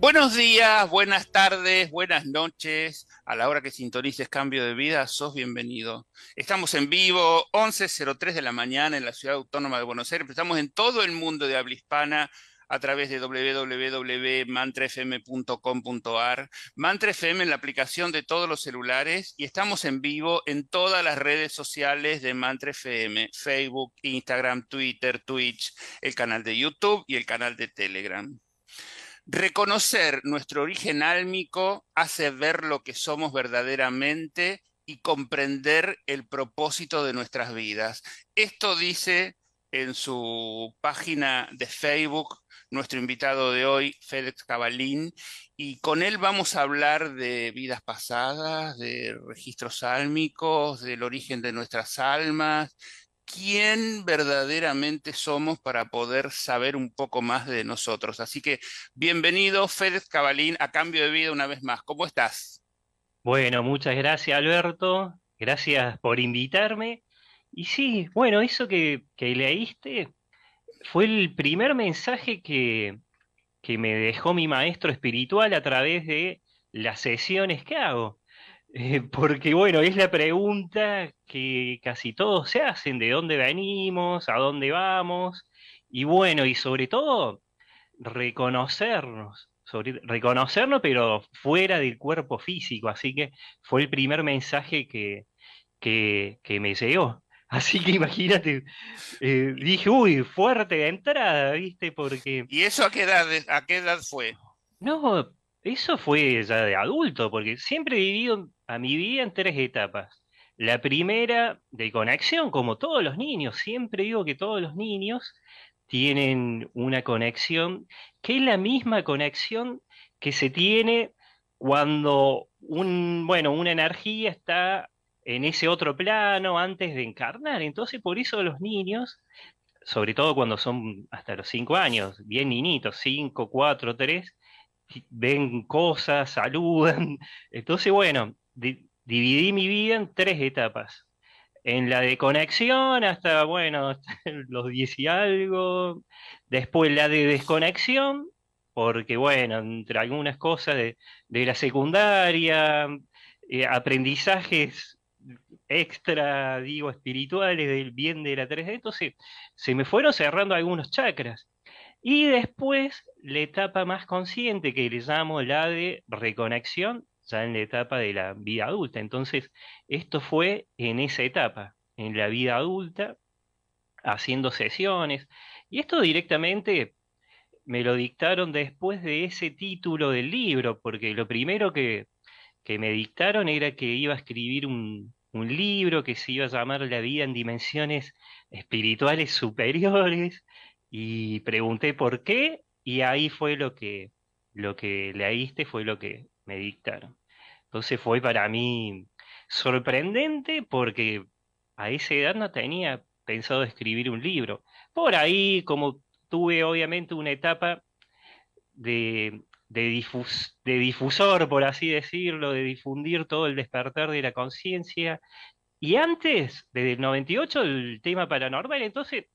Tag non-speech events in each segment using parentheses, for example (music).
Buenos días, buenas tardes, buenas noches. A la hora que sintonices Cambio de Vida, sos bienvenido. Estamos en vivo, 11.03 de la mañana en la Ciudad Autónoma de Buenos Aires. Estamos en todo el mundo de habla hispana a través de www.mantrafm.com.ar. Mantra FM en la aplicación de todos los celulares y estamos en vivo en todas las redes sociales de Mantra FM, Facebook, Instagram, Twitter, Twitch, el canal de YouTube y el canal de Telegram. Reconocer nuestro origen álmico hace ver lo que somos verdaderamente y comprender el propósito de nuestras vidas. Esto dice en su página de Facebook nuestro invitado de hoy, Félix Cabalín, y con él vamos a hablar de vidas pasadas, de registros álmicos, del origen de nuestras almas, quién verdaderamente somos para poder saber un poco más de nosotros. Así que bienvenido, Félix Cabalín, a Cambio de Vida una vez más. ¿Cómo estás? Bueno, muchas gracias, Alberto. Gracias por invitarme. Y sí, bueno, eso que, leíste fue el primer mensaje que, que me dejó mi maestro espiritual a través de las sesiones que hago. Eh, porque bueno, es la pregunta que casi todos se hacen, de dónde venimos, a dónde vamos, y bueno, y sobre todo reconocernos, reconocernos pero fuera del cuerpo físico, así que fue el primer mensaje que, que, me llegó. (laughs) Así que imagínate, eh, dije, uy, fuerte entrada, ¿viste? Porque... ¿Y eso a qué edad, a qué edad fue? No, eso fue ya de adulto, porque siempre he vivido a mi vida en tres etapas. La primera, de conexión, como todos los niños. Siempre digo que todos los niños tienen una conexión que es la misma conexión que se tiene cuando un, bueno, una energía está en ese otro plano antes de encarnar. Entonces, por eso los niños, sobre todo cuando son hasta los cinco años, bien niñitos, cinco, cuatro, tres, ven cosas, saludan. (laughs) Entonces, bueno, dividí mi vida en tres etapas. En la de conexión hasta, bueno, (laughs) los diez y algo. Después la de desconexión, porque, bueno, entre algunas cosas de, la secundaria, eh, aprendizajes extra, digo, espirituales del bien de la 3D, entonces se me fueron cerrando algunos chakras. Y después la etapa más consciente que le llamo la de reconexión, ya en la etapa de la vida adulta. Entonces, esto fue en esa etapa, en la vida adulta, haciendo sesiones. Y esto directamente me lo dictaron después de ese título del libro, porque lo primero que, me dictaron era que iba a escribir un, un libro que se iba a llamar La vida en dimensiones espirituales superiores y pregunté por qué y ahí fue lo que, lo que leíste, fue lo que me dictaron. Entonces fue para mí sorprendente porque a esa edad no tenía pensado escribir un libro. Por ahí, como tuve obviamente una etapa de, de, de difusor, por así decirlo, de difundir todo el despertar de la conciencia. Y antes, desde el 98, el tema paranormal, entonces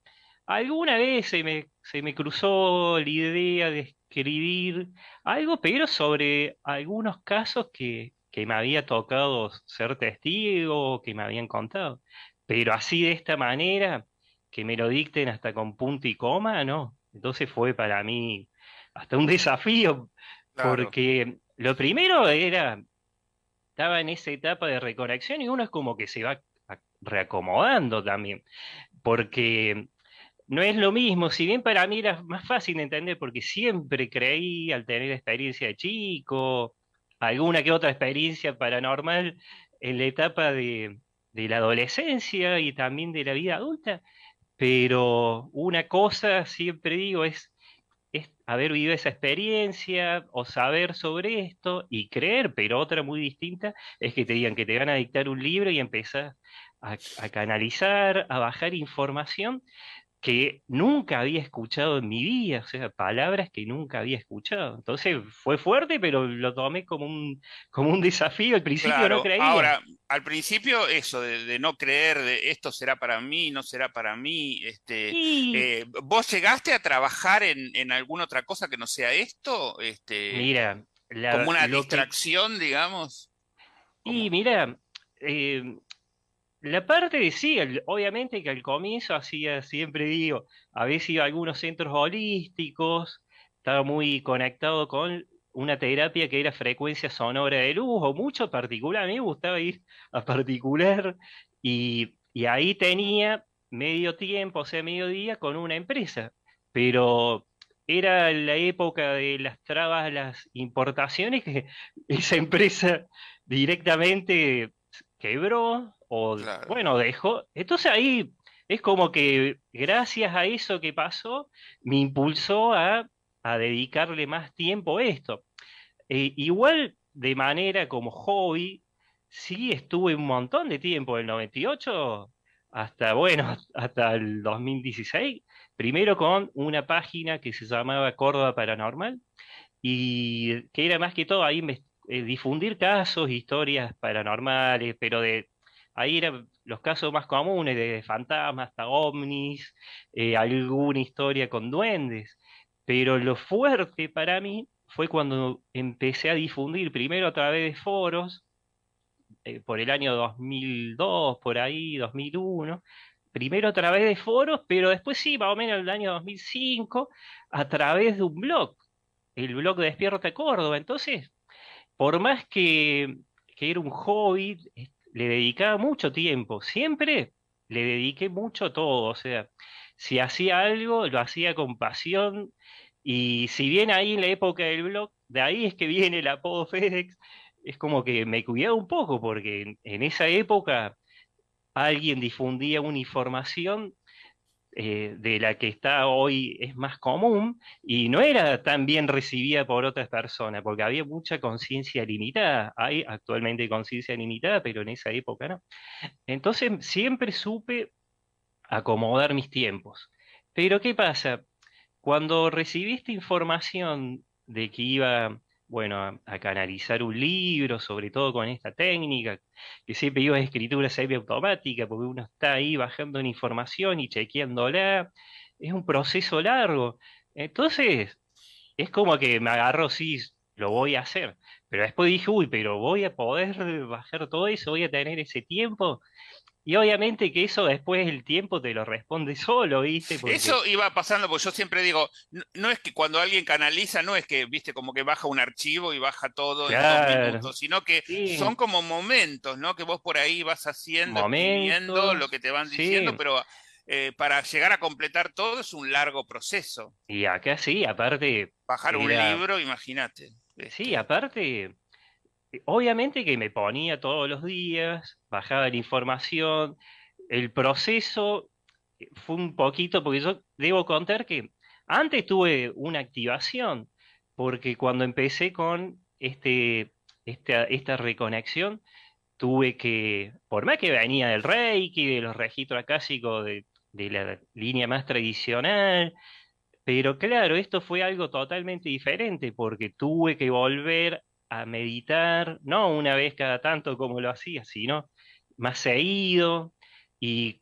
Alguna vez se me, se me cruzó la idea de escribir algo, pero sobre algunos casos que, que me había tocado ser testigo, que me habían contado. Pero así de esta manera, que me lo dicten hasta con punto y coma, no. Entonces fue para mí hasta un desafío, porque lo primero era, estaba en esa etapa de reconexión y uno es como que se va reacomodando también, porque no es lo mismo, si bien para mí era más fácil de entender porque siempre creí al tener experiencia de chico, alguna que otra experiencia paranormal en la etapa de, la adolescencia y también de la vida adulta, pero una cosa siempre digo es, haber vivido esa experiencia o saber sobre esto y creer, pero otra muy distinta es que te digan que te van a dictar un libro y empezar a, a canalizar, a bajar información que nunca había escuchado en mi vida, o sea, palabras que nunca había escuchado. Entonces fue fuerte, pero lo tomé como un, como un desafío. Al principio no creía. Ahora, al principio eso de, no creer, de esto será para mí, no será para mí. Este, eh, ¿Vos llegaste a trabajar en, alguna otra cosa que no sea esto? Este, mira, como una distracción, digamos. Y mira, eh, la parte de sí, obviamente que al comienzo hacía, siempre digo, a veces iba a algunos centros holísticos, estaba muy conectado con una terapia que era frecuencia sonora de luz, o mucho particular, a mí me gustaba ir a particular, y, y ahí tenía medio tiempo, o sea, medio día con una empresa, pero era la época de las trabas, las importaciones, que (laughs) esa empresa directamente quebró, o bueno, dejó. Entonces ahí es como que gracias a eso que pasó, me impulsó a, dedicarle más tiempo a esto. Eh, igual de manera como hobby, sí estuve un montón de tiempo, del 98 hasta, bueno, (laughs) hasta el 2016, primero con una página que se llamaba Córdoba Paranormal, y que era más que todo ahí eh, difundir casos, historias paranormales, pero de Ahí eran los casos más comunes de fantasmas, hasta ovnis, eh, alguna historia con duendes. Pero lo fuerte para mí fue cuando empecé a difundir, primero a través de foros, eh, por el año 2002, por ahí, 2001, primero a través de foros, pero después sí, más o menos el año 2005, a través de un blog, el blog de Despierta Córdoba. Entonces, por más que, que era un hobby, le dedicaba mucho tiempo, siempre le dediqué mucho todo, o sea, si hacía algo, lo hacía con pasión, y si bien ahí en la época del blog, de ahí es que viene el apodo (laughs) FedEx, es como que me cuidaba un poco, porque en esa época alguien difundía una información eh, de la que está hoy es más común y no era tan bien recibida por otras personas, porque había mucha conciencia limitada. Hay actualmente conciencia limitada, pero en esa época no. Entonces siempre supe acomodar mis tiempos. Pero ¿qué pasa? Cuando recibí esta información de que iba bueno, a, canalizar un libro, sobre todo con esta técnica, que siempre iba a escritura semiautomática, porque uno está ahí bajando una información y chequeándola, es un proceso largo. Entonces, es como que me agarro, sí, lo voy a hacer, pero después dije, uy, pero voy a poder bajar todo eso, voy a tener ese tiempo. Y obviamente que eso después el tiempo te lo responde (laughs) solo, ¿viste? Eso iba pasando, porque yo siempre digo, no, es que cuando alguien canaliza, no es que, viste, como que baja un archivo y baja todo en dos minutos, sino que son como momentos, ¿no? Que vos por ahí vas haciendo, viendo lo que te van diciendo, pero eh, para llegar a completar todo es un largo proceso. Y acá sí, aparte... Bajar un libro, imagínate. Sí, aparte obviamente que me ponía todos los días, bajaba la información, el proceso eh, fue un poquito, porque yo debo contar que antes tuve una activación, porque cuando empecé con este, esta, reconexión, tuve que, por más que venía del Reiki, de los registros acásicos de, de la línea más tradicional, pero claro, esto fue algo totalmente diferente porque tuve que volver a meditar, no una vez cada tanto como lo hacía, sino más seguido. Y,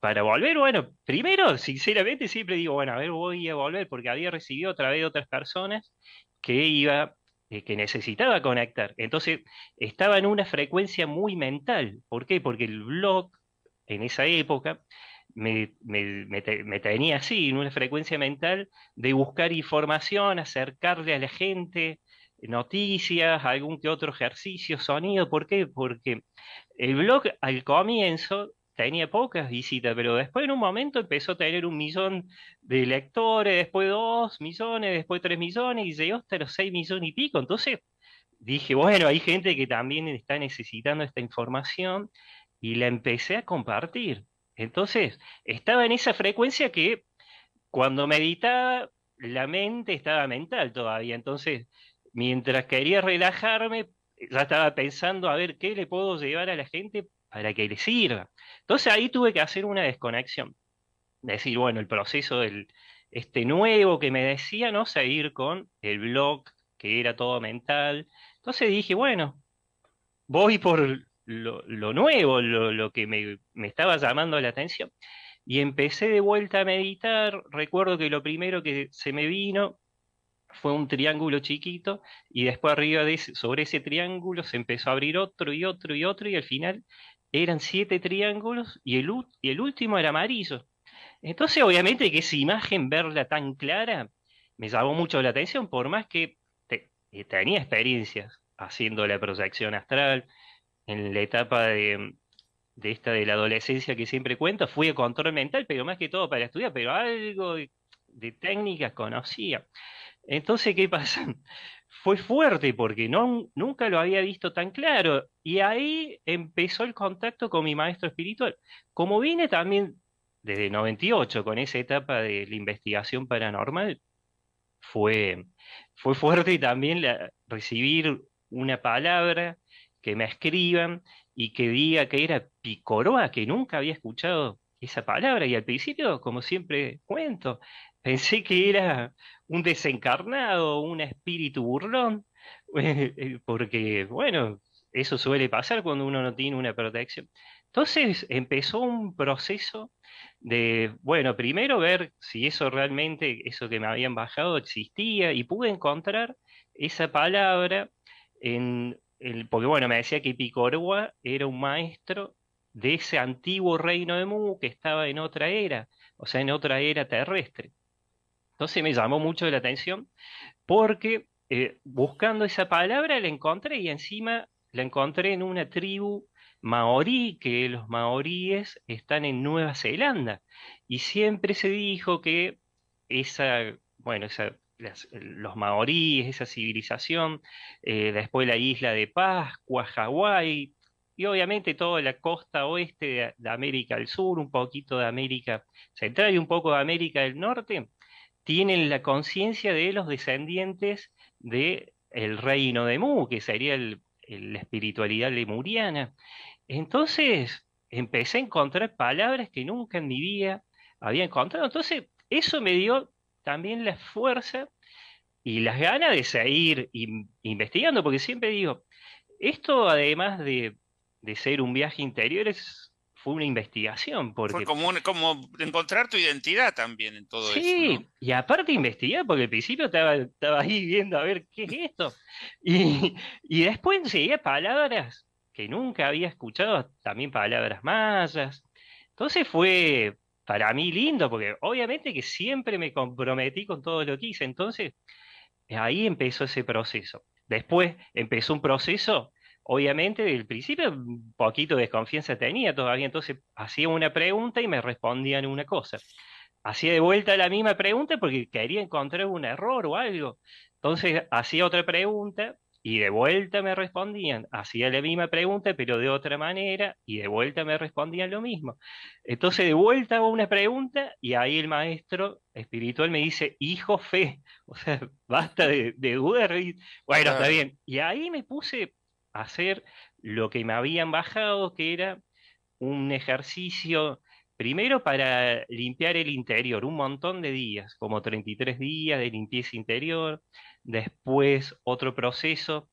para volver, bueno, primero, sinceramente, siempre digo, bueno, a ver, voy a volver, porque había recibido otra vez otras personas que iba, eh, que necesitaba conectar. Entonces, estaba en una frecuencia muy mental. ¿Por qué? Porque el blog, en esa época, me, me, tenía así, en una frecuencia mental de buscar información, acercarle a la gente, noticias, algún que otro ejercicio, sonido. ¿Por qué? Porque el blog al comienzo tenía pocas visitas, pero después en un momento empezó a tener un millón de lectores, después dos millones, después tres millones y llegó hasta los seis millones y pico. Entonces dije, bueno, hay gente que también está necesitando esta información y la empecé a compartir. Entonces estaba en esa frecuencia que cuando meditaba, la mente estaba mental todavía. Entonces mientras quería relajarme, ya estaba pensando a ver qué le puedo llevar a la gente para que le sirva. Entonces ahí tuve que hacer una desconexión. decir, bueno, el proceso del, este nuevo que me decía, ¿no? Seguir con el blog, que era todo mental. Entonces dije, bueno, voy por lo, nuevo, lo, que me, me, estaba llamando la atención. Y empecé de vuelta a meditar. Recuerdo que lo primero que se me vino fue un triángulo chiquito y después arriba de sobre ese triángulo se empezó a abrir otro y otro y otro y al final eran siete triángulos y el, último era amarillo. Entonces, obviamente que esa imagen, verla tan clara, me llamó mucho la atención, por más que eh, tenía experiencias haciendo la proyección astral en la etapa de, esta de la adolescencia que siempre cuento, fui a control mental, pero más que todo para estudiar, pero algo de técnicas conocía. Entonces, ¿qué pasa? (laughs) Fue fuerte porque no, nunca lo había visto tan claro. Y ahí empezó el contacto con mi maestro espiritual. Como vine también desde 98 con esa etapa de la investigación paranormal, fue, fue fuerte también recibir una palabra que me escriban y que diga que era picoroa, que nunca había escuchado esa palabra. Y al principio, como siempre cuento, pensé que era un desencarnado, un espíritu burlón, (laughs) eh, porque, bueno, eso suele pasar cuando uno no tiene una protección. Entonces empezó un proceso de, bueno, primero ver si eso realmente, eso que me habían bajado existía y pude encontrar esa palabra en, el, porque bueno, me decía que Picorua era un maestro de ese antiguo reino de Mu que estaba en otra era, o sea, en otra era terrestre. Entonces me llamó mucho la atención porque eh, buscando esa palabra la encontré y encima la encontré en una tribu maorí, que los maoríes están en Nueva Zelanda. Y siempre se dijo que esa, bueno, los maoríes, esa civilización, eh, después la isla de Pascua, Hawái, y obviamente toda la costa oeste de, de, América del Sur, un poquito de América Central y un poco de América del Norte, tienen la conciencia de los descendientes del el reino de Mu, que sería la espiritualidad lemuriana. Entonces empecé a encontrar palabras que nunca en mi vida había encontrado. Entonces eso me dio también la fuerza y las ganas de seguir investigando, porque siempre digo, esto además de, ser un viaje interior fue una investigación. Porque... Fue como, como encontrar tu identidad también en todo eso. Sí, y aparte investigar, porque al principio estaba, estaba ahí viendo a ver qué es esto. Y, y después enseguida palabras que nunca había escuchado, también palabras mayas. Entonces fue para mí lindo, porque obviamente que siempre me comprometí con todo lo que hice. Entonces ahí empezó ese proceso. Después empezó un proceso, obviamente, del principio un poquito de desconfianza tenía todavía, entonces hacía una pregunta y me respondían una cosa. Hacía de vuelta la misma pregunta porque quería encontrar un error o algo. Entonces hacía otra pregunta y de vuelta me respondían, hacía la misma pregunta, pero de otra manera, y de vuelta me respondían lo mismo. Entonces, de vuelta hago una pregunta, y ahí el maestro espiritual me dice, hijo fe, (laughs) o sea, basta de, de dudar. Bueno, está bien. Y ahí me puse hacer lo que me habían bajado, que era un ejercicio Primero para limpiar el interior, un montón de días, como 33 días de limpieza interior, después otro proceso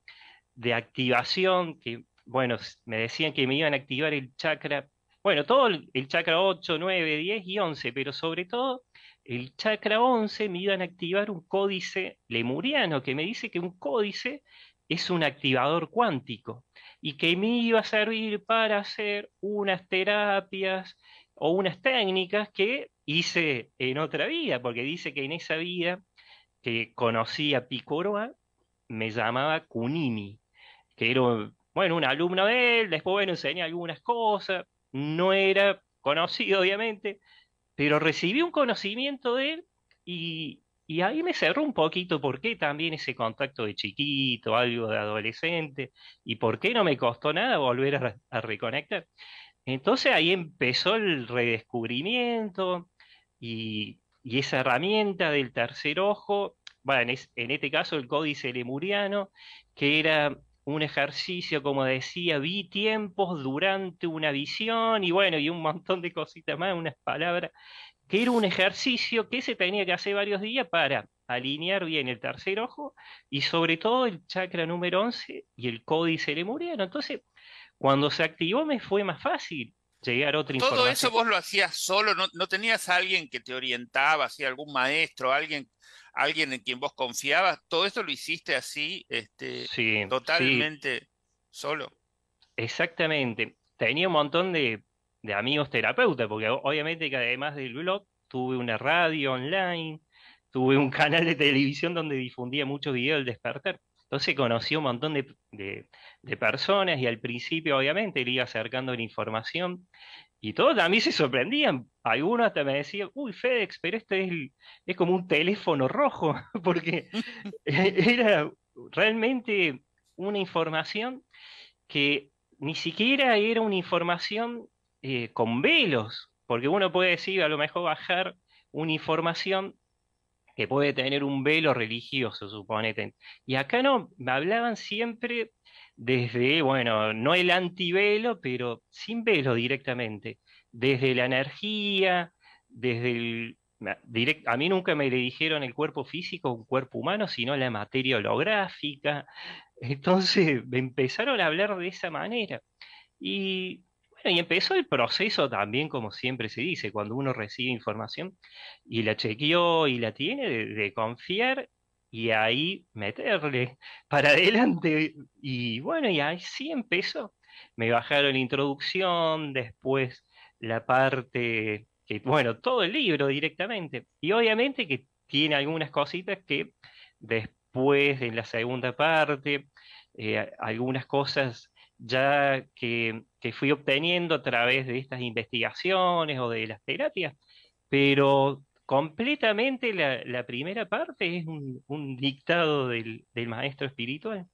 de activación, que, bueno, me decían que me iban a activar el chakra, bueno, todo el, chakra 8, 9, 10 y 11, pero sobre todo el chakra 11 me iban a activar un códice lemuriano, que me dice que un códice es un activador cuántico y que me iba a servir para hacer unas terapias o unas técnicas que hice en otra vida, porque dice que en esa vida que conocí a Picoroa, me llamaba Kunimi, que era, bueno, un alumno de él, después, bueno, enseñé algunas cosas, no era conocido, obviamente, pero recibí un conocimiento de él y, ahí me cerró un poquito por qué también ese contacto de chiquito, algo de adolescente, y por qué no me costó nada volver a, reconectar. Entonces ahí empezó el redescubrimiento y, esa herramienta del tercer ojo, bueno, en, este caso el códice lemuriano, que era un ejercicio, como decía, vi tiempos durante una visión y bueno, y un montón de cositas más, unas palabras que era un ejercicio que se tenía que hacer varios días para alinear bien el tercer ojo y sobre todo el chakra número 11 y el códice lemuriano. Entonces, cuando se activó me fue más fácil llegar a otra información. ¿Todo eso vos lo hacías solo? ¿No, tenías a alguien que te orientaba, así, algún maestro, alguien, alguien en quien vos confiabas? ¿Todo esto lo hiciste así, este, totalmente solo? Exactamente. Tenía un montón de, de amigos terapeutas, porque obviamente que además del blog tuve una radio online, tuve un (laughs) canal de televisión donde difundía muchos videos del despertar. Entonces conocí un montón de, personas y al principio obviamente le iba acercando la información y todos a mí se sorprendían. Algunos hasta me decían, uy, FedEx, pero esto es, es como un teléfono rojo, (laughs) porque (laughs) era realmente una información que ni siquiera era una información eh, con velos, porque uno puede decir, a lo mejor bajar una información que puede tener un velo religioso, suponete. Y acá no, me hablaban siempre desde, bueno, no el antivelo, pero sin velo directamente, desde la energía, desde el... a mí nunca me le dijeron el cuerpo físico, un cuerpo humano, sino la materia holográfica. Entonces me empezaron a hablar de esa manera. Y y empezó el proceso también, como siempre se dice, cuando uno recibe información y la chequeó y la tiene, de, confiar y ahí meterle (laughs) para adelante. Y bueno, y ahí sí empezó. Me bajaron la introducción, después la parte, bueno, todo el libro directamente. Y obviamente que tiene algunas cositas que después en la segunda parte, eh, algunas cosas ya que, fui obteniendo a través de estas investigaciones o de las terapias, pero completamente la, primera parte es un, dictado del, maestro espiritual.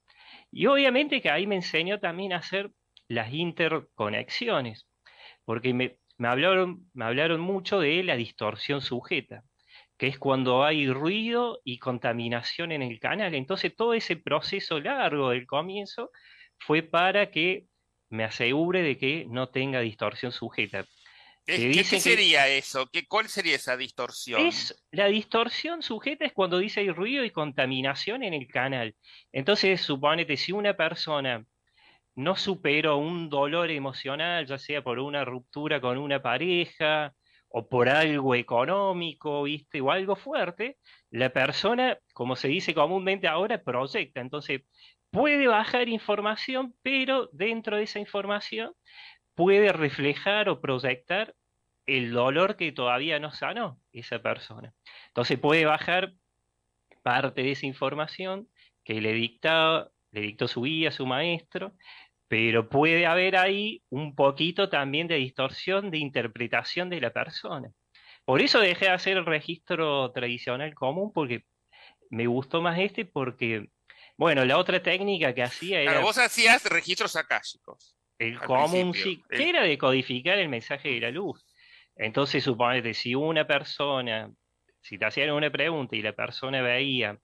Y obviamente que ahí me enseñó también a hacer las interconexiones, porque me, hablaron, me hablaron mucho de la distorsión sujeta, que es cuando hay ruido y contaminación en el canal. Entonces todo ese proceso largo del comienzo fue para que me asegure de que no tenga distorsión sujeta. ¿Qué, sería eso? ¿Qué, ¿Cuál sería esa distorsión? Es, la distorsión sujeta es cuando dice hay ruido y contaminación en el canal. Entonces, suponete, si una persona no superó un dolor emocional, ya sea por una ruptura con una pareja o por algo económico, ¿viste? O algo fuerte, la persona, como se dice comúnmente ahora, proyecta. Entonces, puede bajar información, pero dentro de esa información puede reflejar o proyectar el dolor que todavía no sanó esa persona. Entonces puede bajar parte de esa información que le, le dictó su guía, su maestro, pero puede haber ahí un poquito también de distorsión de interpretación de la persona. Por eso dejé de hacer el registro tradicional común, porque me gustó más este, porque bueno, la otra técnica que hacía era. vos hacías registros akáshicos. El común sí, que era decodificar el mensaje de la luz. Entonces, suponete, si una persona, si te hacían una pregunta y la persona veía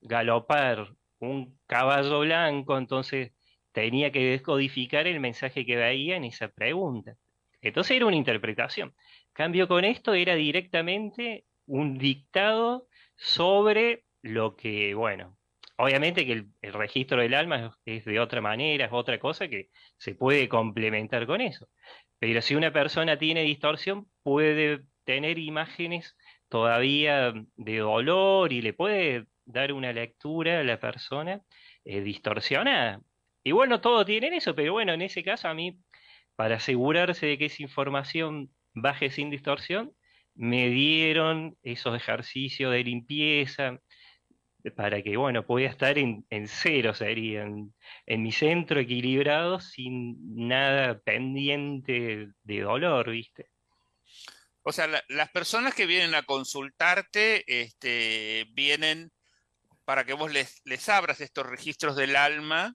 galopar un caballo blanco, entonces tenía que descodificar el mensaje que veía en esa pregunta. Entonces era una interpretación. Cambio con esto era directamente un dictado sobre lo que, bueno, Obviamente que el, registro del alma es, de otra manera, es otra cosa que se puede complementar con eso. Pero si una persona tiene distorsión, puede tener imágenes todavía de dolor y le puede dar una lectura a la persona eh, distorsionada. Igual no todo tiene eso, pero bueno, en ese caso a mí, para asegurarse de que esa información baje sin distorsión, me dieron esos ejercicios de limpieza, para que, bueno, pueda estar en, cero, sería, en, en, mi centro equilibrado, sin nada pendiente de dolor, ¿viste? O sea, las personas que vienen a consultarte, este, vienen para que vos les, les abras estos registros del alma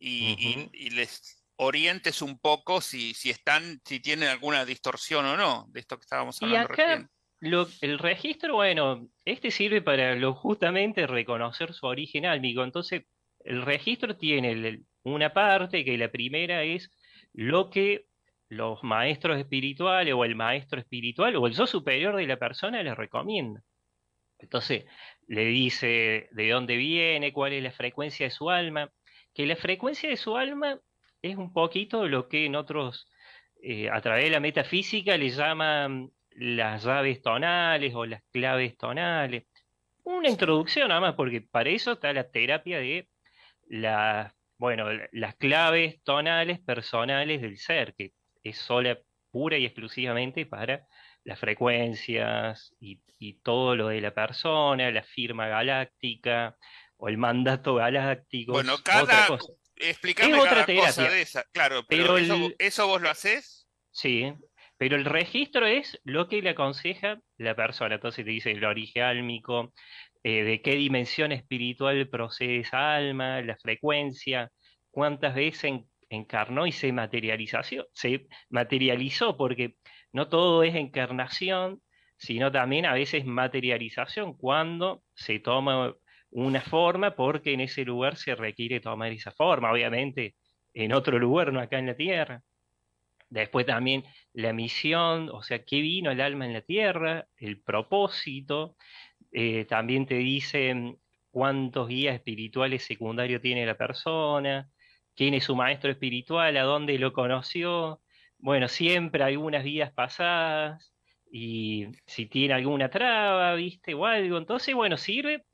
y, les orientes un poco si, si están, si tienen alguna distorsión o no, de esto que estábamos hablando recién el registro, bueno, este sirve para lo, justamente reconocer su origen álmico. Entonces, el registro tiene una parte que la primera es lo que los maestros espirituales o el maestro espiritual o el yo superior de la persona le recomienda. Entonces, le dice de dónde viene, cuál es la frecuencia de su alma, que la frecuencia de su alma es un poquito lo que en otros, eh, a través de la metafísica, le llaman las llaves tonales o las claves tonales. Una introducción nada más, porque para eso está la terapia de la, bueno, las claves tonales personales del ser, que es sola, pura y exclusivamente para las frecuencias y, todo lo de la persona, la firma galáctica o el mandato galáctico. Bueno, cada, explícame otra cosa de esa. Claro, pero, eso, vos lo haces. Sí, pero el registro es lo que le aconseja la persona. Entonces te dice el origen álmico, eh, de qué dimensión espiritual procede esa alma, la frecuencia, cuántas veces encarnó y se materializó, se materializó, porque no todo es encarnación, sino también a veces materialización, cuando se toma una forma porque en ese lugar se requiere tomar esa forma, obviamente en otro lugar, no acá en la tierra. Después también la misión, o sea, qué vino el alma en la tierra, el propósito. Eh, también te dicen cuántos guías espirituales secundarios tiene la persona, quién es su maestro espiritual, a dónde lo conoció. Bueno, siempre algunas vidas pasadas y si tiene alguna traba, viste, o algo. Entonces, bueno, sirve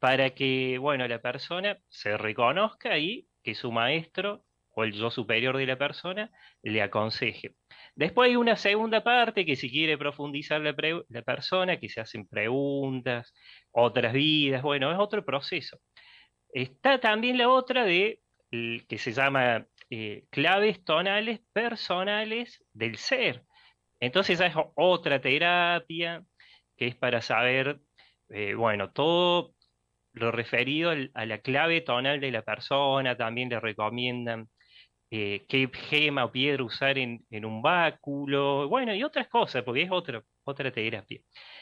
para que, bueno, la persona se reconozca y que su maestro o el yo superior de la persona le aconseje. Después hay una segunda parte que si quiere profundizar la, persona, que se hacen preguntas, otras vidas, bueno, es otro proceso. Está también la otra de que se llama eh, claves tonales personales del ser. Entonces esa es otra terapia que es para saber, eh, bueno, todo lo referido a la clave tonal de la persona, también le recomiendan eh, qué gema o piedra usar en, un báculo, bueno, y otras cosas, porque es otra, otra terapia.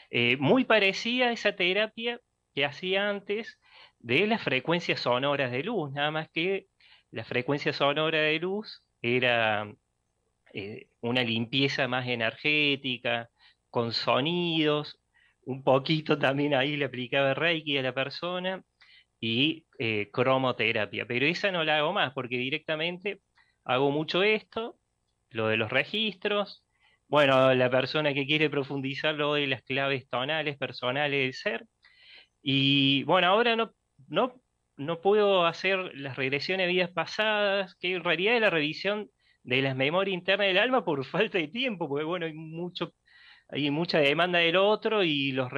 Eh, muy parecida a esa terapia que hacía antes de las frecuencias sonoras de luz, nada más que la frecuencia sonora de luz era eh, una limpieza más energética, con sonidos, un poquito también ahí le aplicaba Reiki a la persona y cromoterapia, pero esa no la hago más porque directamente hago mucho esto, lo de los registros, bueno, la persona que quiere profundizar lo de las claves tonales personales del ser, y bueno, ahora no, no, no puedo hacer las regresiones de vidas pasadas, que en realidad es la revisión de las memorias internas del alma por (laughs) falta de tiempo, porque bueno, hay mucho hay mucha demanda del otro y los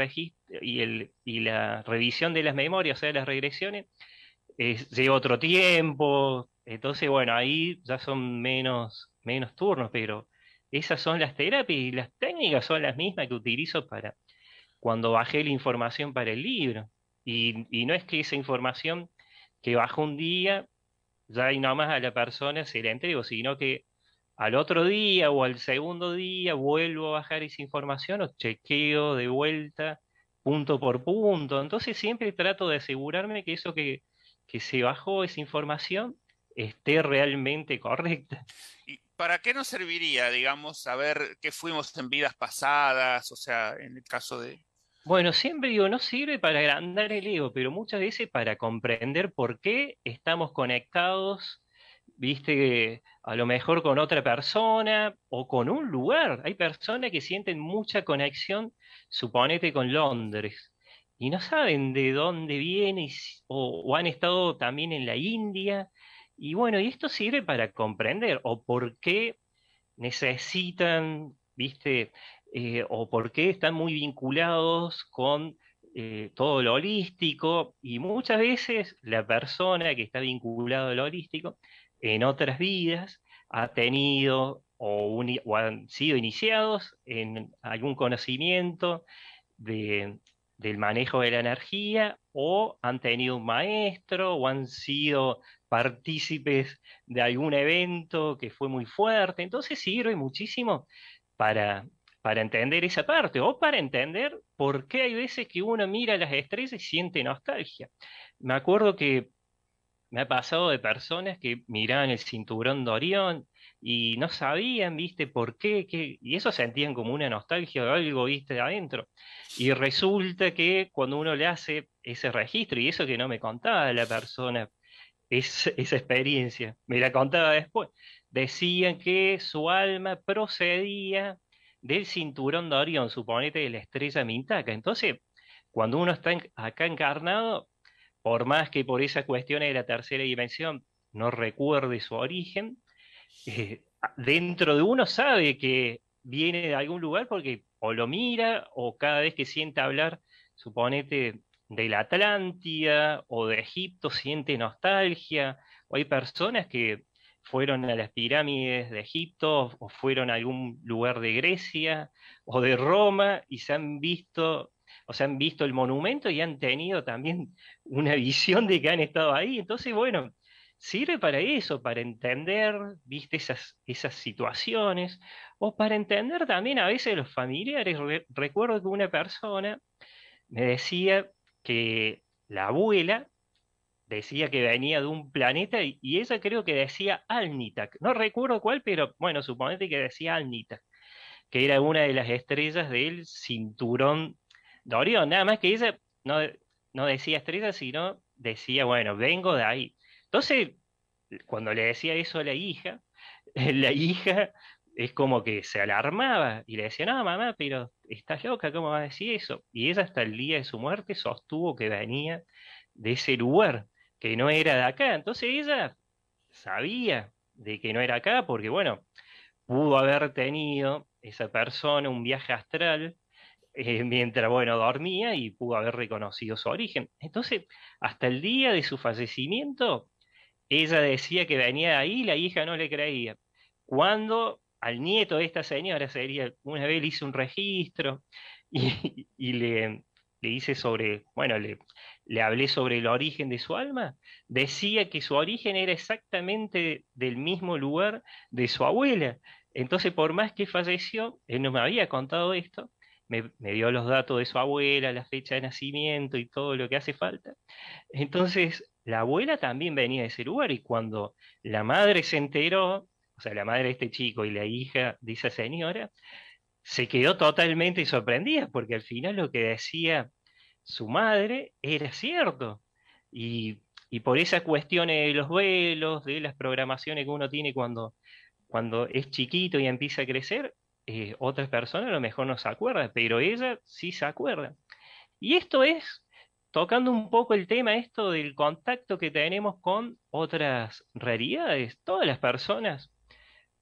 y, el, y la revisión de las memorias, o sea, las regresiones, lleva otro tiempo. Entonces, bueno, ahí ya son menos, turnos, pero esas son las terapias y las técnicas son las mismas que utilizo para cuando bajé la información para el libro. Y, no es que esa información que bajo un día, ya y nomás a la persona se la entrego, sino que al otro día o al segundo día vuelvo a bajar esa información o chequeo de vuelta punto por punto. Entonces siempre trato de asegurarme que eso que, se bajó, esa información, esté realmente correcta. ¿Y para qué nos serviría, digamos, saber qué fuimos en vidas pasadas? O sea, en el caso de... Bueno, siempre digo, no sirve para agrandar el ego, pero muchas veces para comprender por qué estamos conectados viste, a lo mejor con otra persona o con un lugar. Hay personas que sienten mucha conexión, suponete, con Londres, y no saben de dónde viene o, han estado también en la India. Y bueno, y esto sirve para comprender o por qué necesitan, viste, eh, o por qué están muy vinculados con eh, todo lo holístico y muchas veces la persona que está vinculada a lo holístico en otras vidas ha tenido o, han sido iniciados en algún conocimiento del manejo de la energía o han tenido un maestro o han sido partícipes de algún evento que fue muy fuerte. Entonces sirve muchísimo para, para entender esa parte o para entender por qué hay veces que uno mira las estrellas y siente nostalgia. Me acuerdo que me ha pasado de personas que miraban el cinturón de Orión y no sabían, viste, por qué, y eso sentían como una nostalgia de algo, viste, de adentro. Y resulta que cuando uno le hace ese registro, y eso que no me contaba la persona, es, esa experiencia, me la contaba después, decían que su alma procedía del cinturón de Orión, suponete de la estrella Mintaca. Entonces, cuando uno está acá encarnado, por más que por esa cuestión de la tercera dimensión no recuerde su origen, eh, dentro de uno sabe que viene de algún lugar porque o lo mira o cada vez que siente hablar, suponete, de la Atlántida o de Egipto siente nostalgia, o hay personas que fueron a las pirámides de Egipto o fueron a algún lugar de Grecia o de Roma y se han visto, o se han visto el monumento y han tenido también una (laughs) visión de que han estado ahí. Entonces, bueno, sirve para eso, para entender, viste, esas, situaciones, o para entender también a veces los familiares. recuerdo que una persona me decía que la abuela decía que venía de un planeta y, ella creo que decía Alnitak. No recuerdo cuál, pero bueno, suponete que decía Alnitak, que era una de las estrellas del cinturón de Orión. Nada más que ella no, no decía estrella, sino decía, bueno, vengo de ahí. Entonces, cuando le decía eso a la hija, (laughs) la hija es como que se alarmaba y le decía, no, mamá, pero estás loca, ¿cómo va a decir eso? Y ella hasta el día de su muerte sostuvo que venía de ese lugar que no era de acá. Entonces ella sabía de que no era acá porque, bueno, pudo haber tenido esa persona un viaje astral eh, mientras, bueno, dormía y pudo haber reconocido su origen. Entonces, hasta el día de su fallecimiento, ella decía que venía de ahí la hija no le creía. Cuando al nieto de esta señora, sería, una vez le hice un registro (laughs) y, le, hice sobre, bueno, le, hablé sobre el origen de su alma, decía que su origen era exactamente del mismo lugar de su abuela. Entonces, por más que falleció, él no me había contado esto, me, dio los datos de su abuela, la fecha de nacimiento y todo lo que hace falta. Entonces, la abuela también venía de ese lugar y cuando la madre se enteró, o sea, la madre de este chico y la hija de esa señora, se quedó totalmente sorprendida porque al final lo que decía su madre era cierto. Y, por esas cuestiones de los vuelos, de las programaciones que uno tiene cuando, cuando es chiquito y empieza a crecer, eh, otras personas a lo mejor no se acuerdan, pero ella sí se acuerda. Y esto es tocando un poco el tema esto del contacto que tenemos con otras realidades. Todas las personas,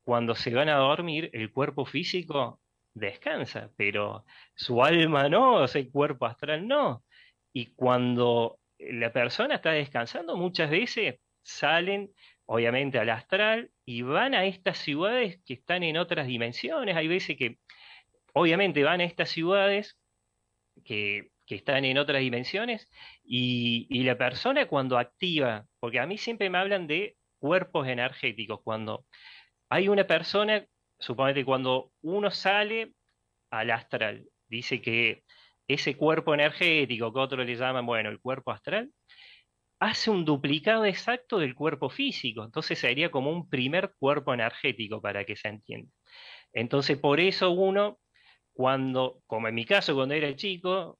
cuando se van a dormir, el cuerpo físico descansa, pero su alma no, o sea, el cuerpo astral no. Y cuando la persona está descansando, muchas veces salen, obviamente, al astral y van a estas ciudades que están en otras dimensiones. Hay veces que, obviamente, van a estas ciudades que, están en otras dimensiones y, y la persona cuando activa, porque a mí siempre me hablan de cuerpos energéticos, cuando hay una persona suponete cuando uno sale al astral, dice que ese cuerpo energético, que otros le llaman, bueno, el cuerpo astral, hace un duplicado exacto del cuerpo físico. Entonces sería como un primer cuerpo energético para que se entienda. Entonces, por eso uno, cuando, como en mi caso, cuando era chico,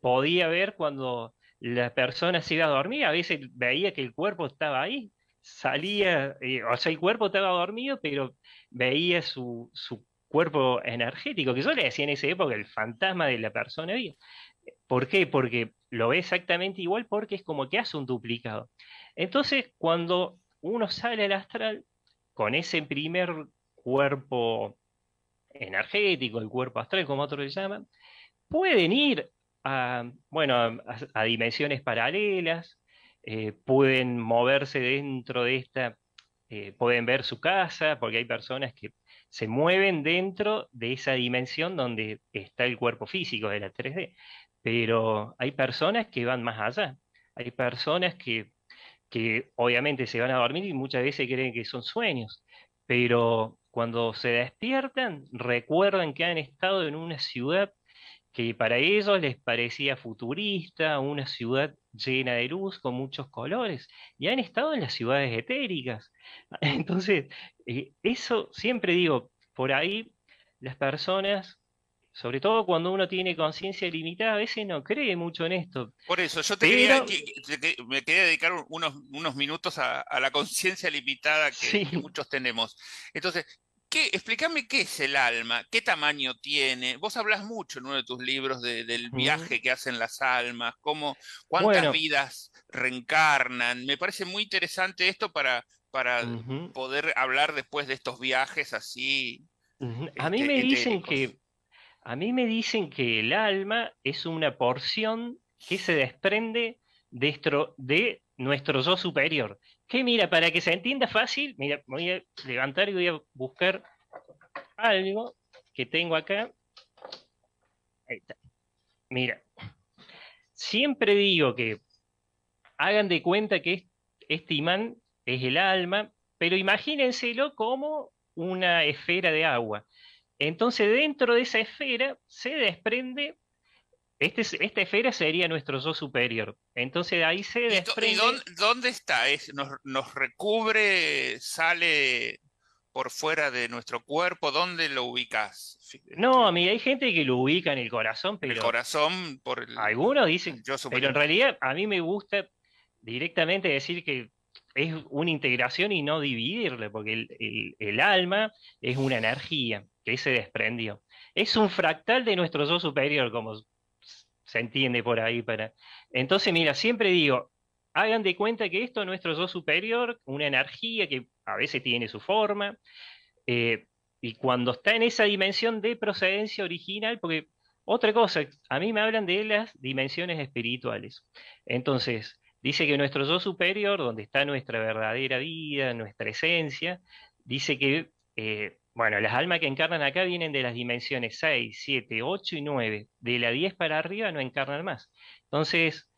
podía ver cuando la persona se iba a dormir, a veces veía que el cuerpo estaba ahí, salía, eh, o sea, el cuerpo estaba dormido, pero veía su, cuerpo energético, que yo le decía en esa época el fantasma de la persona viva. ¿Por qué? Porque lo ve exactamente igual porque es como que hace un duplicado. Entonces, cuando uno sale al astral con ese primer cuerpo energético, el cuerpo astral, como otros le llaman, pueden ir a, bueno, a dimensiones paralelas, eh, pueden moverse dentro de esta, eh, pueden ver su casa, porque hay personas que se mueven dentro de esa dimensión donde está el cuerpo físico de la 3D, pero hay personas que van más allá, hay personas que, que obviamente se van a dormir y muchas veces creen que son sueños, pero cuando se despiertan recuerdan que han estado en una ciudad que para ellos les parecía futurista, una ciudad llena de luz, con muchos colores, y han estado en las ciudades etéricas. (laughs) Entonces, eh, eso siempre digo, por ahí las personas, sobre todo cuando uno tiene conciencia limitada, a veces no cree mucho en esto. Por eso, yo te quería, me quería dedicar unos, unos minutos a, la conciencia limitada que, que, muchos tenemos. Entonces, ¿Qué, explícame qué es el alma, qué tamaño tiene. Vos hablas mucho en uno de tus libros del viaje que hacen las almas, cómo, cuántas vidas reencarnan. Me parece muy interesante esto para, para poder hablar después de estos viajes así. A mí este, me dicen que a mí me dicen que el alma es una porción que se desprende de, de nuestro yo superior. Que mira, para que se entienda fácil, mira, voy a levantar y voy a buscar algo que tengo acá. Ahí está. Mira, siempre digo que hagan de cuenta que este imán es el alma, pero imagínenselo como una esfera de agua. Entonces, dentro de esa esfera se desprende este, esta esfera sería nuestro yo superior. Entonces ahí se desprende. ¿Y dónde, está? ¿Es, nos, recubre, sale por fuera de nuestro cuerpo? ¿Dónde lo ubicas? No, a mí hay gente que lo ubica en el corazón, pero. El corazón, por el. Algunos dicen. pero en realidad a mí me gusta directamente decir que es una integración y no dividirle, porque el, el alma es una energía que se desprendió. Es un fractal de nuestro yo superior, como se entiende por ahí para. Entonces, mira, siempre digo, hagan de cuenta que esto es nuestro yo superior, una energía que a veces tiene su forma, eh, y cuando está en esa dimensión de procedencia original, porque otra cosa, a mí me hablan de las dimensiones espirituales. Entonces, dice que nuestro yo superior, donde está nuestra verdadera vida, nuestra esencia, dice que eh, bueno, las almas que encarnan acá vienen de las dimensiones 6, 7, 8 y 9. De la 10 para arriba no encarnan más. Entonces,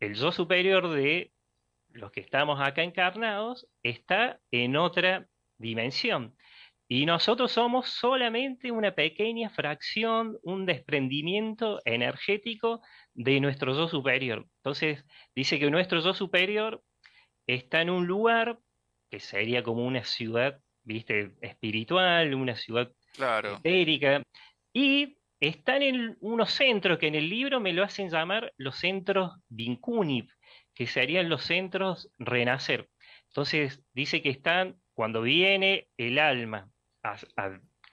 el yo superior de los que estamos acá encarnados está en otra dimensión. Y nosotros somos solamente una pequeña fracción, un desprendimiento energético de nuestro yo superior. Entonces, dice que nuestro yo superior está en un lugar que sería como una ciudad viste, espiritual, una ciudad claro. y están en unos centros que en el libro me lo hacen llamar los centros Vincunip, que serían los centros Renacer. Entonces dice que están, cuando viene el alma a,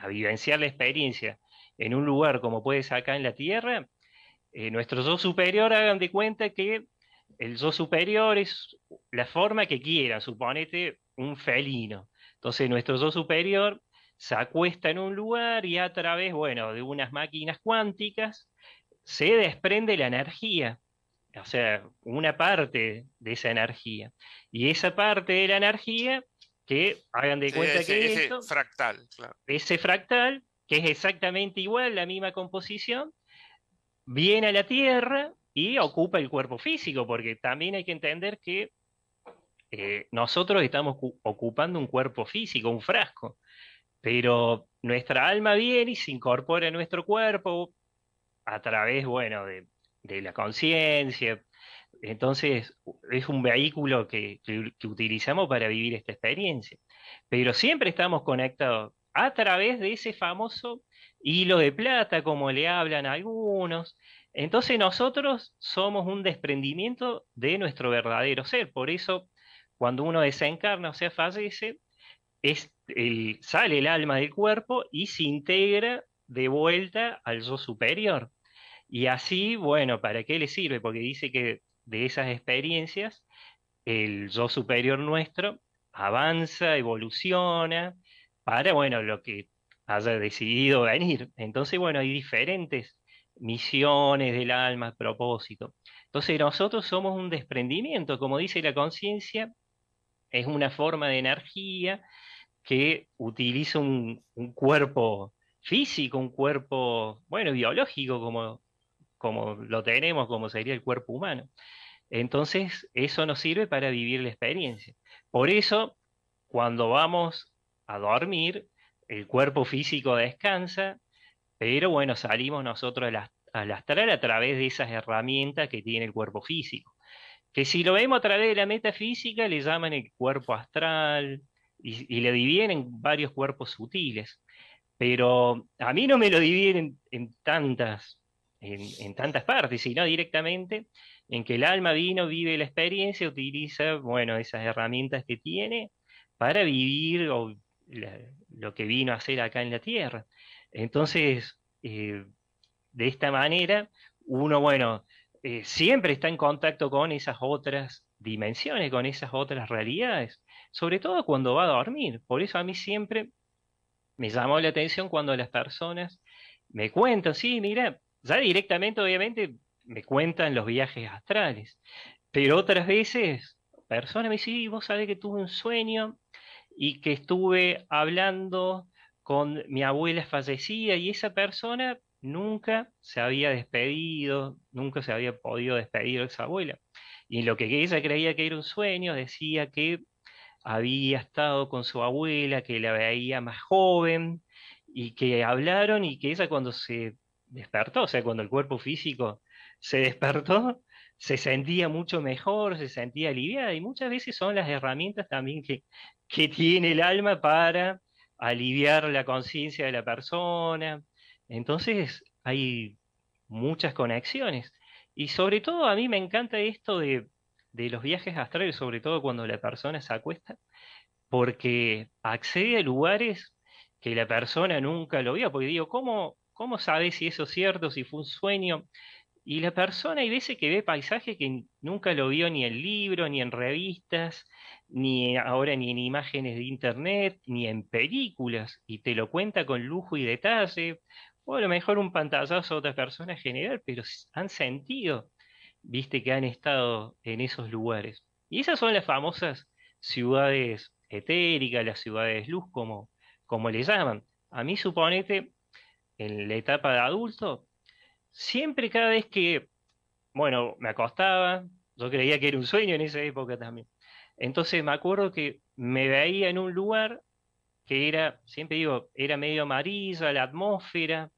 vivenciar la experiencia en un lugar como puede ser acá en la Tierra, eh, nuestro yo superior hagan de cuenta que el yo superior es la forma que quiera, suponete un felino. Entonces nuestro yo superior se acuesta en un lugar y a través, bueno, de unas máquinas cuánticas se desprende la energía, o sea, una parte de esa energía. Y esa parte de la energía, que hagan de cuenta que ese fractal, ese fractal, que es exactamente igual, la misma composición, viene a la Tierra y ocupa el cuerpo físico, porque también hay que entender que eh, nosotros estamos ocupando un cuerpo físico, un frasco, pero nuestra alma viene y se incorpora en nuestro cuerpo a través, bueno, de, la conciencia. Entonces, es un vehículo que, utilizamos para vivir esta experiencia. Pero siempre estamos conectados a través de ese famoso hilo de plata, como le hablan algunos. Entonces nosotros somos un desprendimiento de nuestro verdadero ser. Por eso cuando uno desencarna, o sea, fallece, sale el alma del cuerpo y se integra de vuelta al yo superior. Y así, bueno, ¿para qué le sirve? Porque dice que de esas experiencias, el yo superior nuestro avanza, evoluciona, para, bueno, lo que haya decidido venir. Entonces, bueno, hay diferentes misiones del alma, propósito. Entonces, nosotros somos un desprendimiento, como dice la conciencia, es una forma de energía que utiliza un, cuerpo físico, un cuerpo, bueno, biológico, como, como lo tenemos, como sería el cuerpo humano. Entonces, eso nos sirve para vivir la experiencia. Por eso, cuando vamos a dormir, el cuerpo físico descansa, pero bueno, salimos nosotros astral a través de esas herramientas que tiene el cuerpo físico. Que si lo vemos a través de la metafísica, le llaman el cuerpo astral y, le dividen en varios cuerpos sutiles. Pero a mí no me lo dividen en, tantas, en, tantas partes, sino directamente en que el alma vino, vive la experiencia, utiliza, bueno, esas herramientas que tiene para vivir lo que vino a hacer acá en la Tierra. Entonces, eh, de esta manera, uno, bueno, eh, siempre está en contacto con esas otras dimensiones, con esas otras realidades, sobre todo cuando va a dormir. Por eso a mí siempre me llamó la atención cuando las personas me cuentan, sí, mira, ya directamente obviamente me cuentan los viajes astrales, pero otras veces personas me dicen, vos sabés que tuve un sueño y que estuve hablando con mi abuela fallecida y esa persona nunca se había despedido, nunca se había podido despedir de esa abuela. Y lo que ella creía que era un sueño, decía que había estado con su abuela, que la veía más joven, y que hablaron y que ella cuando se despertó, o sea, cuando el cuerpo físico se despertó, se sentía mucho mejor, se sentía aliviada, y muchas veces son las herramientas también que, que tiene el alma para aliviar la conciencia de la persona, entonces hay muchas conexiones. Y sobre todo a mí me encanta esto de, los viajes astrales, sobre todo cuando la persona se acuesta, porque accede a lugares que la persona nunca lo vio. Porque digo, ¿cómo, cómo sabe si eso es cierto, si fue un sueño? Y la persona hay veces que ve paisajes que nunca lo vio ni en libros, ni en revistas, ni ahora ni en imágenes de internet, ni en películas, y te lo cuenta con lujo y detalle, o a lo mejor un pantallazo a otras personas general, pero han sentido, viste, que han estado en esos lugares. Y esas son las famosas ciudades etéricas, las ciudades luz, como, como le llaman. A mí, suponete, en la etapa de adulto, siempre cada vez que, bueno, me acostaba, yo creía que era un sueño en esa época también. Entonces me acuerdo que me veía en un lugar que era, siempre digo, era medio amarilla, la atmósfera,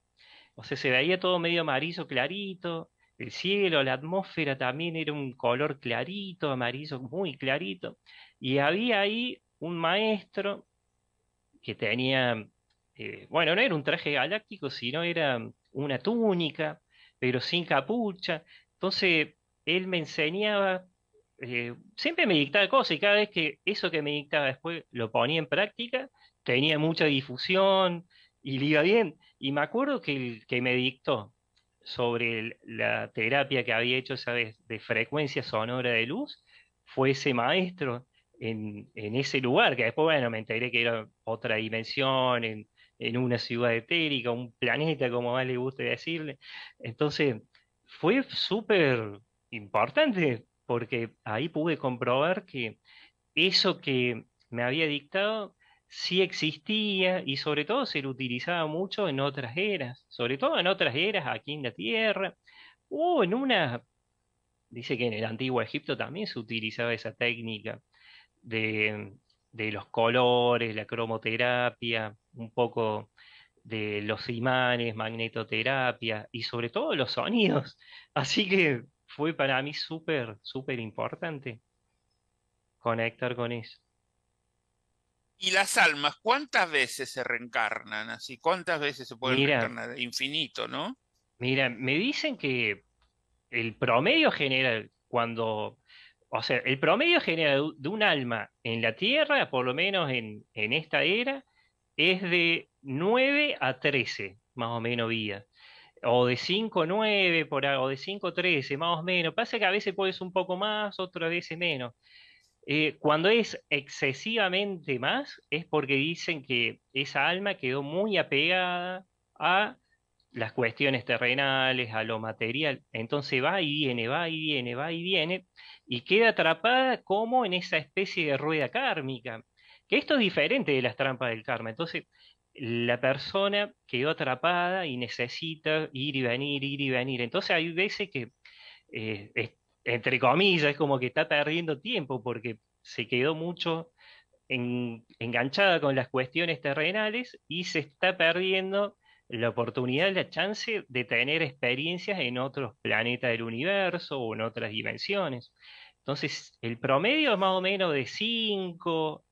o sea, se veía todo medio amarillo clarito, el cielo, la atmósfera también era un color clarito, amarillo muy clarito, y había ahí un maestro que tenía, eh, bueno, no era un traje galáctico, sino era una túnica, pero sin capucha, entonces él me enseñaba eh, siempre me dictaba cosas y cada vez que eso que me dictaba después lo ponía en práctica, tenía mucha difusión y le iba bien. Y me acuerdo que el que me dictó sobre la terapia que había hecho esa vez de frecuencia sonora de luz fue ese maestro en, ese lugar, que después, bueno, me enteré que era otra dimensión, en, en una ciudad etérica, un planeta, como más le guste decirle. Entonces, fue súper importante porque ahí pude comprobar que eso que me había dictado sí existía y sobre todo se lo utilizaba mucho en otras eras, sobre todo en otras eras aquí en la Tierra, o en una, dice que en el antiguo Egipto también se utilizaba esa técnica de, de los colores, la cromoterapia, un poco de los imanes, magnetoterapia y sobre todo los sonidos. (laughs) Así que fue para mí súper, súper importante conectar con eso. ¿Y las almas cuántas veces se reencarnan así? ¿Cuántas veces se pueden reencarnar? Infinito, ¿no? Mira, me dicen que el promedio general, cuando, o sea, el promedio general de un alma en la Tierra, por lo menos en, en esta era, es de 9 a 13, más o menos, vías o de 5-9 por, o de 5-13, más o menos. Pasa que a veces puede ser un poco más, otras veces menos. Eh, cuando es excesivamente más, es porque dicen que esa alma quedó muy apegada a las cuestiones terrenales, a lo material. Entonces va y viene, va y viene, va y viene, y queda atrapada como en esa especie de rueda kármica. Que esto es diferente de las trampas del karma. Entonces, la persona quedó atrapada y necesita ir y venir, ir y venir. Entonces hay veces que, eh, entre comillas, es como que está perdiendo tiempo porque se quedó mucho enganchada con las cuestiones terrenales y se está perdiendo la oportunidad, la chance de tener experiencias en otros planetas del universo o en otras dimensiones. Entonces, el promedio es más o menos de 5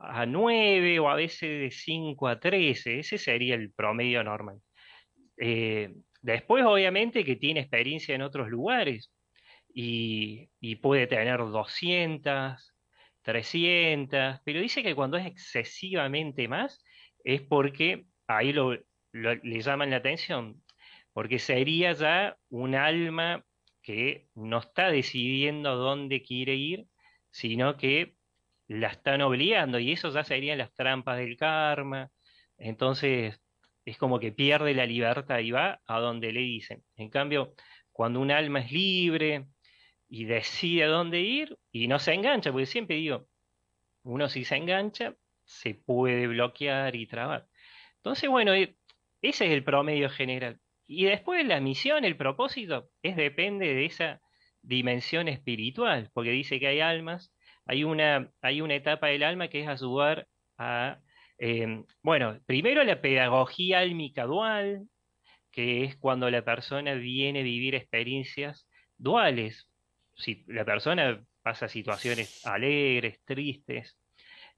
a 9 o a veces de 5 a 13, ese sería el promedio normal. Eh, después, obviamente, que tiene experiencia en otros lugares y, puede tener 200, 300, pero dice que cuando es excesivamente más es porque ahí lo, le llaman la atención, porque sería ya un alma que no está decidiendo dónde quiere ir, sino que la están obligando, y eso ya serían las trampas del karma. Entonces, es como que pierde la libertad y va a donde le dicen. En cambio, cuando un alma es libre y decide a dónde ir y no se engancha, porque siempre digo, uno si se engancha, se puede bloquear y trabar. Entonces, bueno, e, ese es el promedio general. Y después la misión, el propósito, es depende de esa dimensión espiritual, porque dice que hay almas, hay una, hay una etapa del alma que es ayudar a, em, bueno, primero la pedagogía álmica dual, que es cuando la persona viene a vivir experiencias duales. Si la persona pasa situaciones alegres, tristes,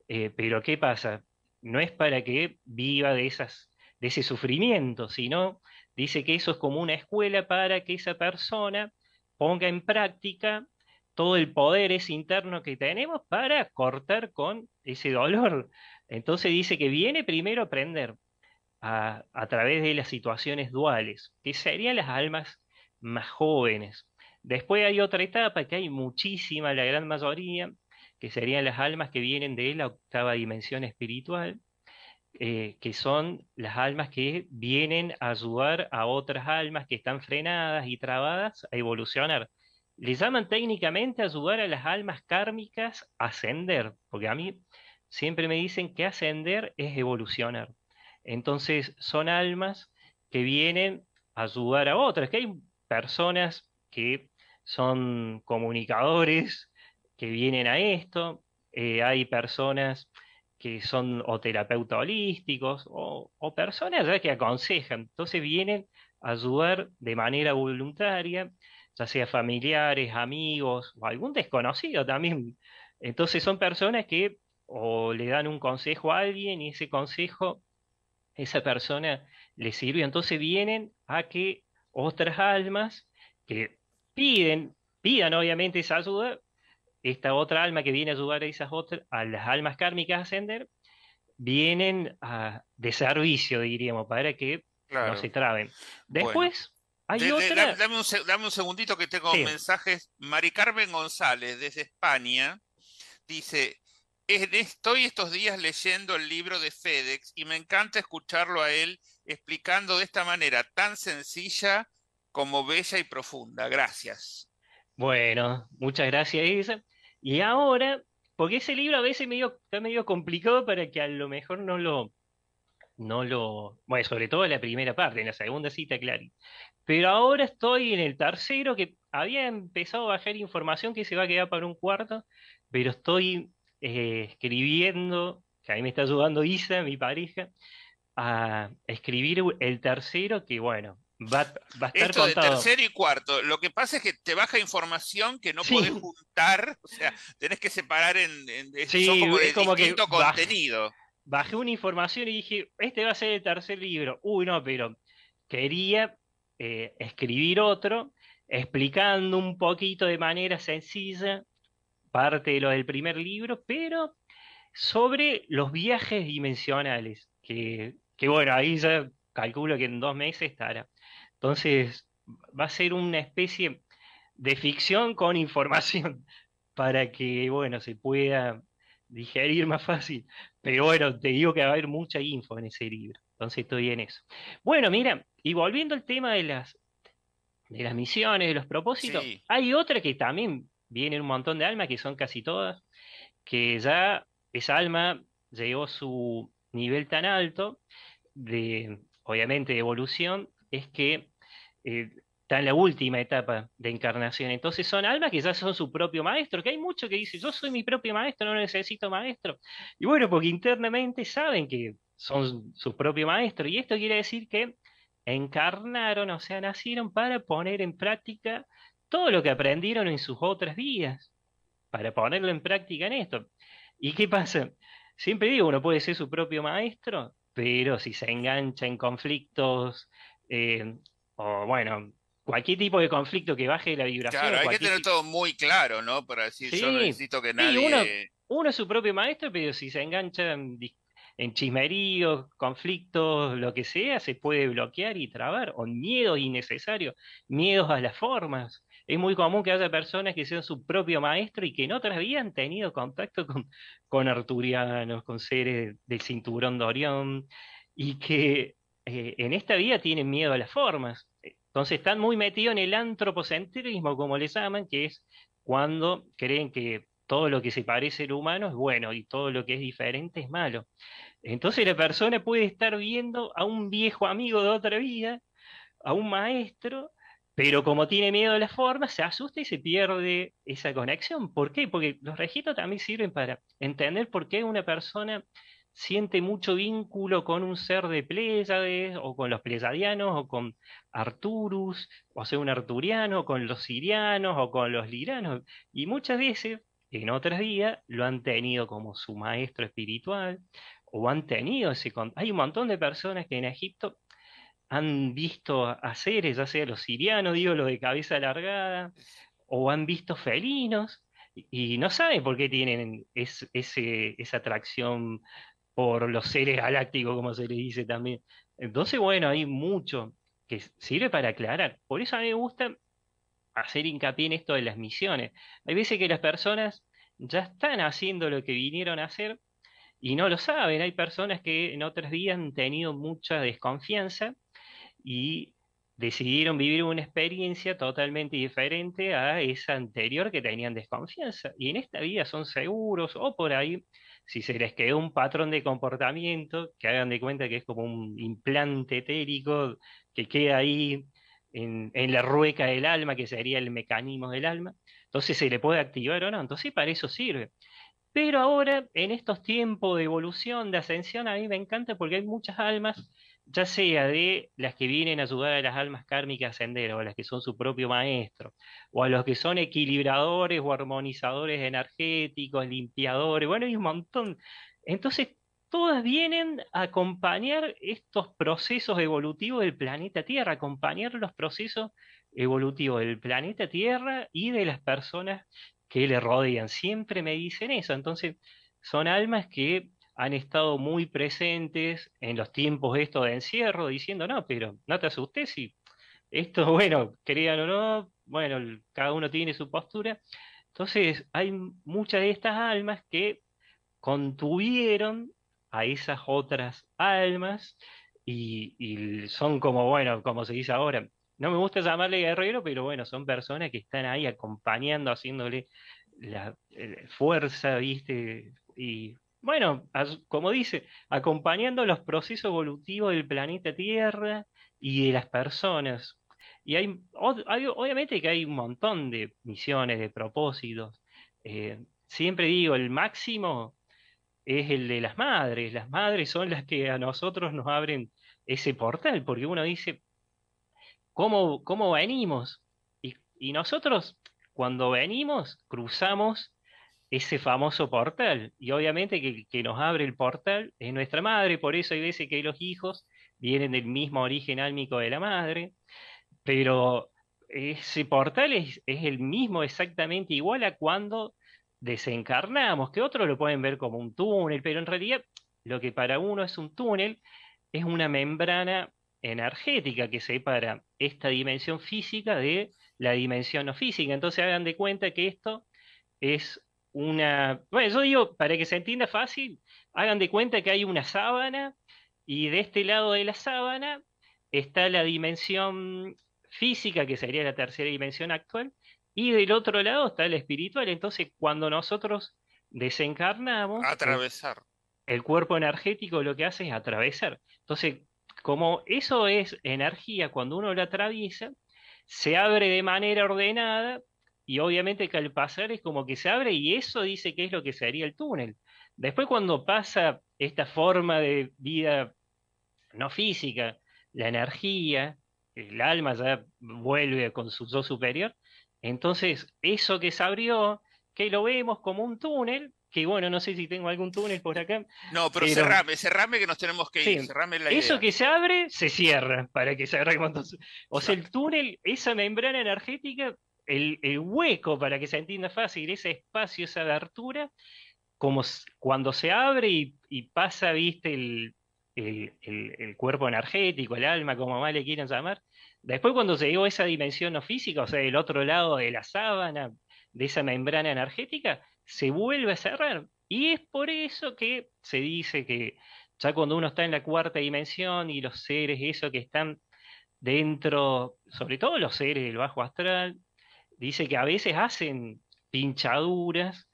eh, pero ¿qué pasa? No es para que viva de esas de ese sufrimiento, sino dice que eso es como una escuela para que esa persona ponga en práctica todo el poder ese interno que tenemos para cortar con ese dolor. Entonces dice que viene primero aprender a, a través de las situaciones duales, que serían las almas más jóvenes. Después hay otra etapa que hay muchísima, la gran mayoría, que serían las almas que vienen de la octava dimensión espiritual, eh, que son las almas que vienen a ayudar a otras almas que están frenadas y trabadas a evolucionar. Le llaman técnicamente ayudar a las almas kármicas a ascender, porque a mí siempre me dicen que ascender es evolucionar. Entonces son almas que vienen a ayudar a otras, que hay personas que son comunicadores, que vienen a esto, eh, hay personas que son o terapeutas holísticos o, personas que aconsejan. Entonces vienen a ayudar de manera voluntaria, ya sea familiares, amigos o algún desconocido también. Entonces son personas que o le dan un consejo a alguien y ese consejo, esa persona le sirve. Entonces vienen a que otras almas que piden, pidan obviamente esa ayuda, esta otra alma que viene a ayudar a esas otras, a las almas kármicas a ascender, vienen a, de servicio, diríamos, para que no se traben. Después, hay otra. dame, un, segundito que tengo mensajes. Mari Carmen González, desde España, dice: Estoy estos días leyendo el libro de FedEx y me encanta escucharlo a él explicando de esta manera tan sencilla como bella y profunda. Gracias. Bueno, muchas gracias, Isa. Y ahora, porque ese libro a veces medio, está medio complicado para que a lo mejor no lo, no lo, bueno, sobre todo en la primera parte, en la segunda cita, claro. Pero ahora estoy en el tercero, que había empezado a bajar información que se va a quedar para un cuarto, pero estoy eh, escribiendo, que ahí me está ayudando Isa, mi pareja, a escribir el tercero, que bueno, Va, a estar Esto de tercero y cuarto. Lo que pasa es que te baja información que no podés juntar. O sea, tenés que separar en. como es como que contenido. Bajé, una información y dije, este va a ser el tercer libro. Uy, no, pero quería eh, escribir otro explicando un poquito de manera sencilla parte de lo del primer libro, pero sobre los viajes dimensionales. Que, que bueno, ahí ya calculo que en dos meses estará. Entonces, va a ser una especie de ficción con información (laughs) para que, bueno, se pueda digerir más fácil. Pero bueno, te digo que va a haber mucha info en ese libro. Entonces estoy en eso. Bueno, mira, y volviendo al tema de las, de las misiones, de los propósitos, hay otra que también viene un montón de almas, que son casi todas, que ya esa alma llegó a su nivel tan alto de, obviamente, de evolución, es que eh, está en la última etapa de encarnación. Entonces son almas que ya son su propio maestro, que hay mucho que dice, yo soy mi propio maestro, no necesito maestro. Y bueno, porque internamente saben que son su propio maestro. Y esto quiere decir que encarnaron, o sea, nacieron para poner en práctica todo lo que aprendieron en sus otras vidas, para ponerlo en práctica en esto. ¿Y qué pasa? Siempre digo, uno puede ser su propio maestro, pero si se engancha en conflictos, eh, o bueno, cualquier tipo de conflicto que baje la vibración. Claro, hay que tener todo muy claro, ¿no? Para decir, yo no necesito que nadie... uno, es su propio maestro, pero si se engancha en, en chismeríos, conflictos, lo que sea, se puede bloquear y trabar, o miedos innecesarios, miedos a las formas. Es muy común que haya personas que sean su propio maestro y que en otras vidas han tenido contacto con, con arturianos, con seres del cinturón de Orión, y que eh, en esta vida tienen miedo a las formas. Entonces están muy metidos en el antropocentrismo, como les llaman, que es cuando creen que todo lo que se parece al humano es bueno y todo lo que es diferente es malo. Entonces la persona puede estar viendo a un viejo amigo de otra vida, a un maestro, pero como tiene miedo de la forma, se asusta y se pierde esa conexión. ¿Por qué? Porque los registros también sirven para entender por qué una persona siente mucho vínculo con un ser de Pléyades, o con los pleyadianos, o con Arturus, o sea, un arturiano, con los sirianos, o con los liranos. Y muchas veces, en otras días, lo han tenido como su maestro espiritual, o han tenido ese... Hay un montón de personas que en Egipto han visto a seres, ya sea los sirianos, digo, los de cabeza alargada, o han visto felinos, y, no saben por qué tienen esa atracción por los seres galácticos, como se le dice también. Entonces, bueno, hay mucho que sirve para aclarar. Por eso a mí me gusta hacer hincapié en esto de las misiones. Hay veces que las personas ya están haciendo lo que vinieron a hacer y no lo saben. Hay personas que en otros días han tenido mucha desconfianza y decidieron vivir una experiencia totalmente diferente a esa anterior que tenían desconfianza. Y en esta vida son seguros o por ahí, si se les quedó un patrón de comportamiento, que hagan de cuenta que es como un implante etérico que queda ahí en, en la rueca del alma, que sería el mecanismo del alma, entonces se le puede activar o no. Entonces para eso sirve. Pero ahora, en estos tiempos de evolución, de ascensión, a mí me encanta porque hay muchas almas ya sea de las que vienen a ayudar a las almas kármicas a ascender, o a las que son su propio maestro, o a los que son equilibradores o armonizadores energéticos, limpiadores, bueno, hay un montón. Entonces, todas vienen a acompañar estos procesos evolutivos del planeta Tierra, acompañar los procesos evolutivos del planeta Tierra y de las personas que le rodean. Siempre me dicen eso. Entonces, son almas que han estado muy presentes en los tiempos estos de encierro, diciendo, no, pero no te asustes si esto, (laughs) bueno, crean o no, bueno, cada uno tiene su postura. Entonces, hay muchas de estas almas que contuvieron a esas otras almas y, son como, bueno, como se dice ahora, no me gusta llamarle guerrero, pero bueno, son personas que están ahí acompañando, haciéndole la eh, fuerza, ¿viste? Y bueno, como dice, acompañando los procesos evolutivos del planeta Tierra y de las personas. Y hay, obviamente que hay un montón de misiones, de propósitos. Eh, siempre digo, el máximo es el de las madres. Las madres son las que a nosotros nos abren ese portal, porque uno dice, ¿cómo, cómo venimos? Y, y nosotros, cuando venimos, cruzamos ese famoso portal. Y obviamente que, que, nos abre el portal es nuestra madre, por eso hay veces que los hijos vienen del mismo origen álmico de la madre, pero ese portal es, es el mismo exactamente igual a cuando desencarnamos, que otros lo pueden ver como un túnel, pero en realidad lo que para uno es un túnel es una membrana energética que separa esta dimensión física de la dimensión no física. Entonces hagan de cuenta que esto es una... Bueno, yo digo, para que se entienda fácil, hagan de cuenta que hay una sábana y de este lado de la sábana está la dimensión física, que sería la tercera dimensión actual, y del otro lado está la espiritual. Entonces, cuando nosotros desencarnamos... Atravesar. El, cuerpo energético lo que hace es atravesar. Entonces, como eso es energía, cuando uno lo atraviesa, se abre de manera ordenada y obviamente que al pasar es como que se abre y eso dice que es lo que sería el túnel. Después cuando pasa esta forma de vida no física, la energía, el alma ya vuelve con su yo superior. Entonces, eso que se abrió, que lo vemos como un túnel, que bueno, no sé si tengo algún túnel por acá. (laughs) No, pero, cerrame, cerrame que nos tenemos que ir, Eso que se abre, se cierra, para que se abra O sea, el túnel, esa membrana energética, el, hueco, para que se entienda fácil, ese espacio, esa abertura, como cuando se abre y, pasa, viste, el, el, cuerpo energético, el alma, como más le quieran llamar, después cuando se llegó a esa dimensión no física, o sea, el otro lado de la sábana, de esa membrana energética, se vuelve a cerrar. Y es por eso que se dice que ya cuando uno está en la cuarta dimensión y los seres, eso que están dentro, sobre todo los seres del bajo astral, dice que a veces hacen pinchaduras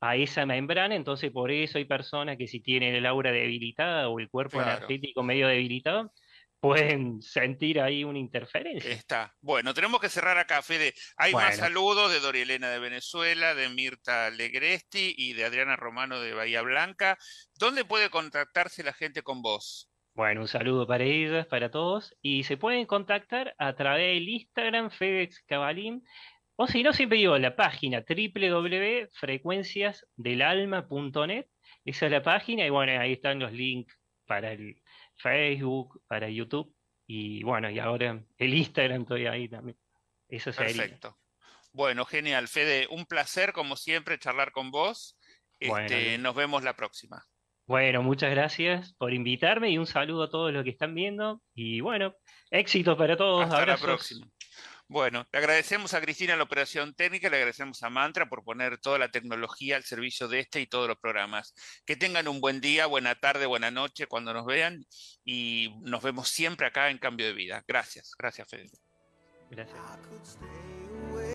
a esa membrana, entonces por eso hay personas que si tienen el aura debilitada o el cuerpo energético medio debilitado, pueden sentir ahí una interferencia. Está. Bueno, tenemos que cerrar acá, Fede. Hay más saludos de Doria Elena de Venezuela, de Mirta Legresti y de Adriana Romano de Bahía Blanca. ¿Dónde puede contactarse la gente con vos? Bueno, un saludo para ellas, para todos. Y se pueden contactar a través del Instagram FedEx Cabalín. O si no, siempre digo la página www.frecuenciasdelalma.net. Esa es la página y bueno, ahí están los links para el Facebook, para YouTube y bueno, y ahora el Instagram estoy ahí también. Eso sería. Perfecto. Bueno, genial. Fede, un placer como siempre charlar con vos. Este, nos vemos la próxima. Bueno, muchas gracias por invitarme y un saludo a todos los que están viendo. Y bueno, éxito para todos. Hasta la próxima. Bueno, le agradecemos a Cristina la operación técnica, le agradecemos a Mantra por poner toda la tecnología al servicio de este y todos los programas. Que tengan un buen día, buena tarde, buena noche cuando nos vean y nos vemos siempre acá en Cambio de Vida. Gracias, gracias Fede. Gracias.